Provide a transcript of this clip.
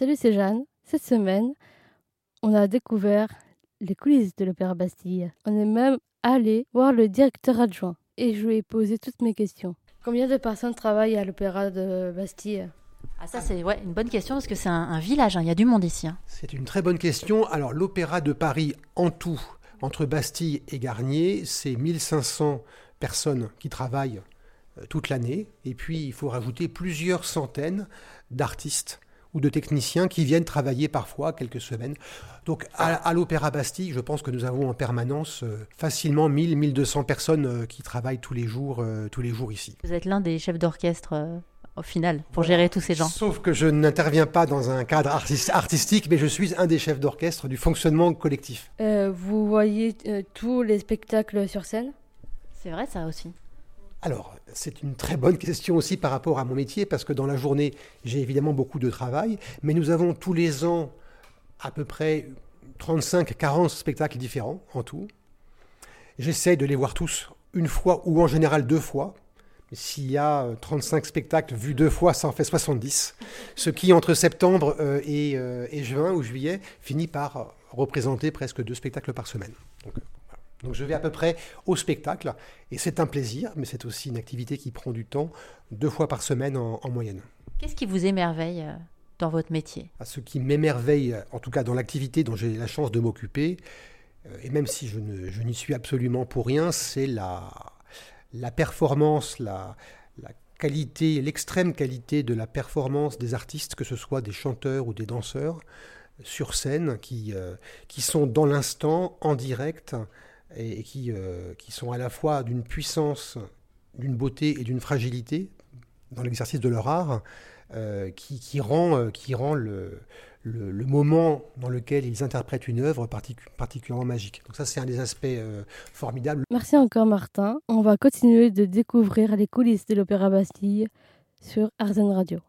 Salut, c'est Jeanne. Cette semaine, on a découvert les coulisses de l'Opéra Bastille. On est même allé voir le directeur adjoint et je lui ai posé toutes mes questions. Combien de personnes travaillent à l'Opéra de Bastille? Ah, ça, c'est ouais, une bonne question parce que c'est un, village, hein. il y a du monde ici. Hein. C'est une très bonne question. Alors, l'Opéra de Paris, en tout, entre Bastille et Garnier, c'est 1500 personnes qui travaillent euh, toute l'année. Et puis, il faut rajouter plusieurs centaines d'artistes ou de techniciens qui viennent travailler parfois quelques semaines. Donc à, l'Opéra Bastille, je pense que nous avons en permanence euh, facilement 1000, 1200 personnes euh, qui travaillent tous les jours, tous les jours ici. Vous êtes l'un des chefs d'orchestre au final pour gérer tous ces gens. Sauf que je n'interviens pas dans un cadre artistique, mais je suis un des chefs d'orchestre du fonctionnement collectif. vous voyez tous les spectacles sur scène? C'est vrai ça aussi. Alors, c'est une très bonne question aussi par rapport à mon métier, parce que dans la journée, j'ai évidemment beaucoup de travail, mais nous avons tous les ans à peu près 35-40 spectacles différents en tout. J'essaie de les voir tous une fois ou en général deux fois. S'il y a 35 spectacles vus deux fois, ça en fait 70. Ce qui, entre septembre euh, euh, et, juin ou juillet, finit par représenter presque deux spectacles par semaine. Je vais à peu près au spectacle, et c'est un plaisir, mais c'est aussi une activité qui prend du temps, deux fois par semaine en, moyenne. Qu'est-ce qui vous émerveille euh, dans votre métier? Ah, Ce qui m'émerveille, en tout cas dans l'activité dont j'ai la chance de m'occuper, euh, et même si je, n'y suis absolument pour rien, c'est la, la performance, la, la qualité, l'extrême qualité de la performance des artistes, que ce soit des chanteurs ou des danseurs, sur scène, qui, euh, qui sont dans l'instant, en direct, et, qui, euh, qui sont à la fois d'une puissance, d'une beauté et d'une fragilité dans l'exercice de leur art, euh, qui, qui, rend, euh, qui rend le, le, moment dans lequel ils interprètent une œuvre particulièrement magique. Donc ça, c'est un des aspects formidables. Merci encore Martin. On va continuer de découvrir les coulisses de l'Opéra Bastille sur Arzen Radio.